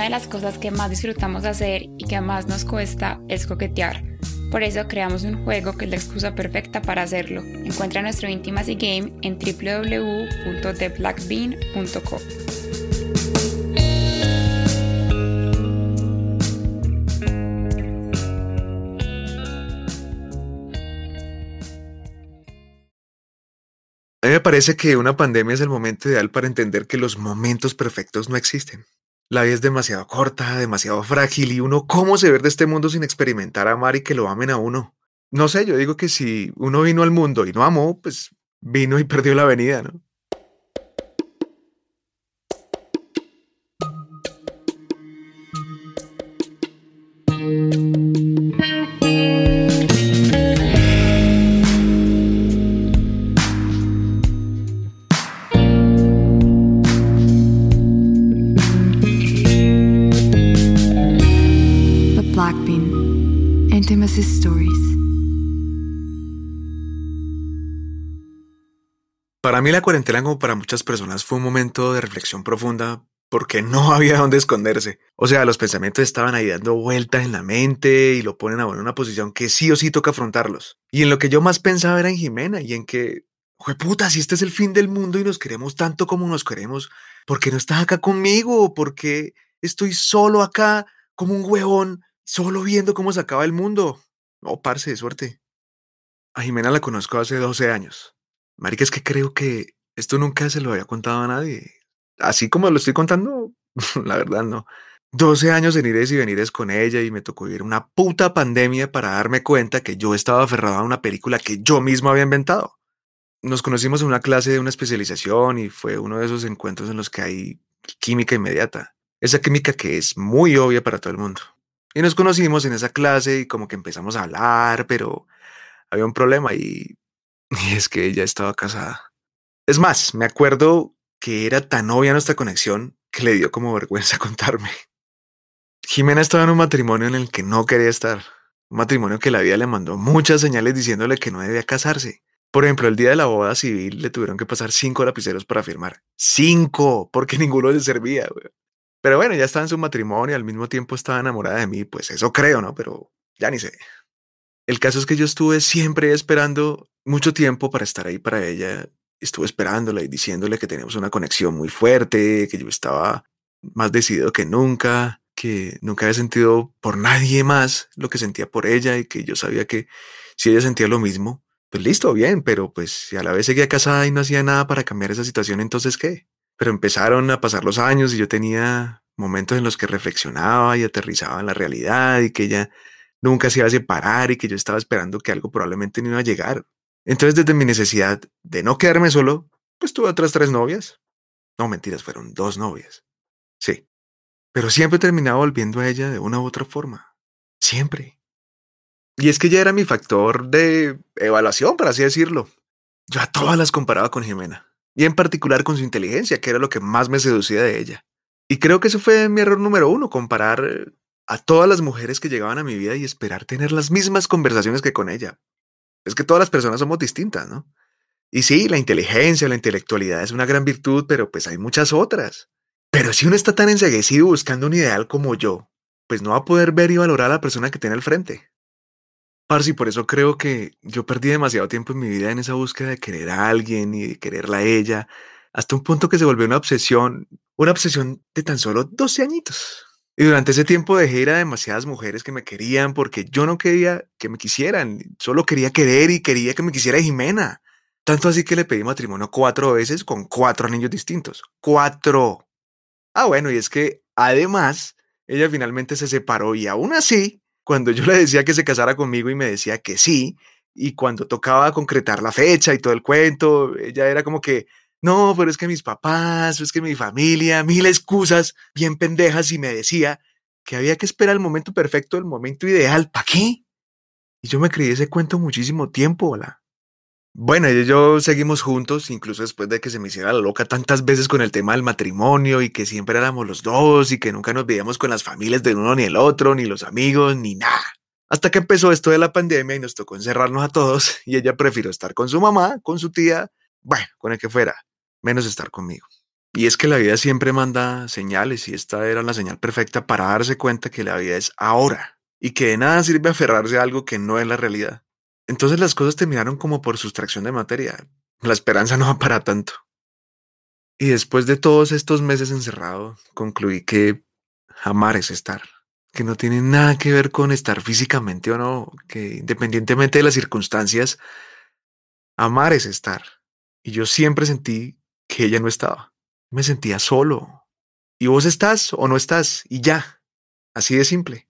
una de las cosas que más disfrutamos hacer y que más nos cuesta es coquetear. Por eso creamos un juego que es la excusa perfecta para hacerlo. Encuentra nuestro Intimacy Game en www.theblackbean.co. A mí me parece que una pandemia es el momento ideal para entender que los momentos perfectos no existen. La vida es demasiado corta, demasiado frágil y uno, ¿cómo se ve de este mundo sin experimentar amar y que lo amen a uno? No sé, yo digo que si uno vino al mundo y no amó, pues vino y perdió la venida, ¿no? Para mí la cuarentena como para muchas personas fue un momento de reflexión profunda porque no había dónde esconderse. O sea, los pensamientos estaban ahí dando vueltas en la mente y lo ponen a en una posición que sí o sí toca afrontarlos. Y en lo que yo más pensaba era en Jimena y en que, puta, si este es el fin del mundo y nos queremos tanto como nos queremos, ¿por qué no estás acá conmigo? ¿Por qué estoy solo acá como un huevón, solo viendo cómo se acaba el mundo? No, parce, de suerte. A Jimena la conozco hace 12 años. Marica, es que creo que esto nunca se lo había contado a nadie. Así como lo estoy contando, la verdad no. 12 años en ires y venires con ella y me tocó vivir una puta pandemia para darme cuenta que yo estaba aferrado a una película que yo mismo había inventado. Nos conocimos en una clase de una especialización y fue uno de esos encuentros en los que hay química inmediata. Esa química que es muy obvia para todo el mundo. Y nos conocimos en esa clase y como que empezamos a hablar, pero había un problema y es que ella estaba casada. Es más, me acuerdo que era tan obvia nuestra conexión que le dio como vergüenza contarme. Jimena estaba en un matrimonio en el que no quería estar. Un matrimonio que la vida le mandó muchas señales diciéndole que no debía casarse. Por ejemplo, el día de la boda civil le tuvieron que pasar cinco lapiceros para firmar. ¡Cinco! Porque ninguno le servía. Pero bueno, ya estaba en su matrimonio al mismo tiempo estaba enamorada de mí. Pues eso creo, ¿no? Pero ya ni sé. El caso es que yo estuve siempre esperando mucho tiempo para estar ahí para ella. Estuve esperándola y diciéndole que teníamos una conexión muy fuerte, que yo estaba más decidido que nunca, que nunca había sentido por nadie más lo que sentía por ella y que yo sabía que si ella sentía lo mismo, pues listo, bien, pero pues si a la vez seguía casada y no hacía nada para cambiar esa situación, entonces ¿qué? Pero empezaron a pasar los años y yo tenía momentos en los que reflexionaba y aterrizaba en la realidad y que ella nunca se iba a separar y que yo estaba esperando que algo probablemente no iba a llegar. Entonces, desde mi necesidad de no quedarme solo, pues tuve otras tres novias. No, mentiras, fueron dos novias. Sí. Pero siempre terminaba volviendo a ella de una u otra forma. Siempre. Y es que ella era mi factor de evaluación, por así decirlo. Yo a todas las comparaba con Jimena. Y en particular con su inteligencia, que era lo que más me seducía de ella. Y creo que eso fue mi error número uno, comparar a todas las mujeres que llegaban a mi vida y esperar tener las mismas conversaciones que con ella. Es que todas las personas somos distintas, ¿no? Y sí, la inteligencia, la intelectualidad es una gran virtud, pero pues hay muchas otras. Pero si uno está tan enseguecido buscando un ideal como yo, pues no va a poder ver y valorar a la persona que tiene al frente. Parsi, por eso creo que yo perdí demasiado tiempo en mi vida en esa búsqueda de querer a alguien y de quererla a ella, hasta un punto que se volvió una obsesión, una obsesión de tan solo 12 añitos. Y durante ese tiempo dejé ir a demasiadas mujeres que me querían porque yo no quería que me quisieran, solo quería querer y quería que me quisiera Jimena. Tanto así que le pedí matrimonio cuatro veces con cuatro niños distintos. ¡Cuatro! Ah, bueno, y es que además ella finalmente se separó y aún así, cuando yo le decía que se casara conmigo y me decía que sí, y cuando tocaba concretar la fecha y todo el cuento, ella era como que, no, pero es que mis papás, es que mi familia, mil excusas bien pendejas y me decía que había que esperar el momento perfecto, el momento ideal. ¿Para qué? Y yo me creí ese cuento muchísimo tiempo, hola. Bueno, ella y yo seguimos juntos, incluso después de que se me hiciera la loca tantas veces con el tema del matrimonio y que siempre éramos los dos y que nunca nos veíamos con las familias del uno ni el otro, ni los amigos, ni nada. Hasta que empezó esto de la pandemia y nos tocó encerrarnos a todos y ella prefirió estar con su mamá, con su tía, bueno, con el que fuera menos estar conmigo. Y es que la vida siempre manda señales y esta era la señal perfecta para darse cuenta que la vida es ahora y que de nada sirve aferrarse a algo que no es la realidad. Entonces las cosas terminaron como por sustracción de materia. La esperanza no va para tanto. Y después de todos estos meses encerrado, concluí que amar es estar, que no tiene nada que ver con estar físicamente o no, que independientemente de las circunstancias, amar es estar. Y yo siempre sentí que ella no estaba. Me sentía solo. Y vos estás o no estás, y ya. Así de simple.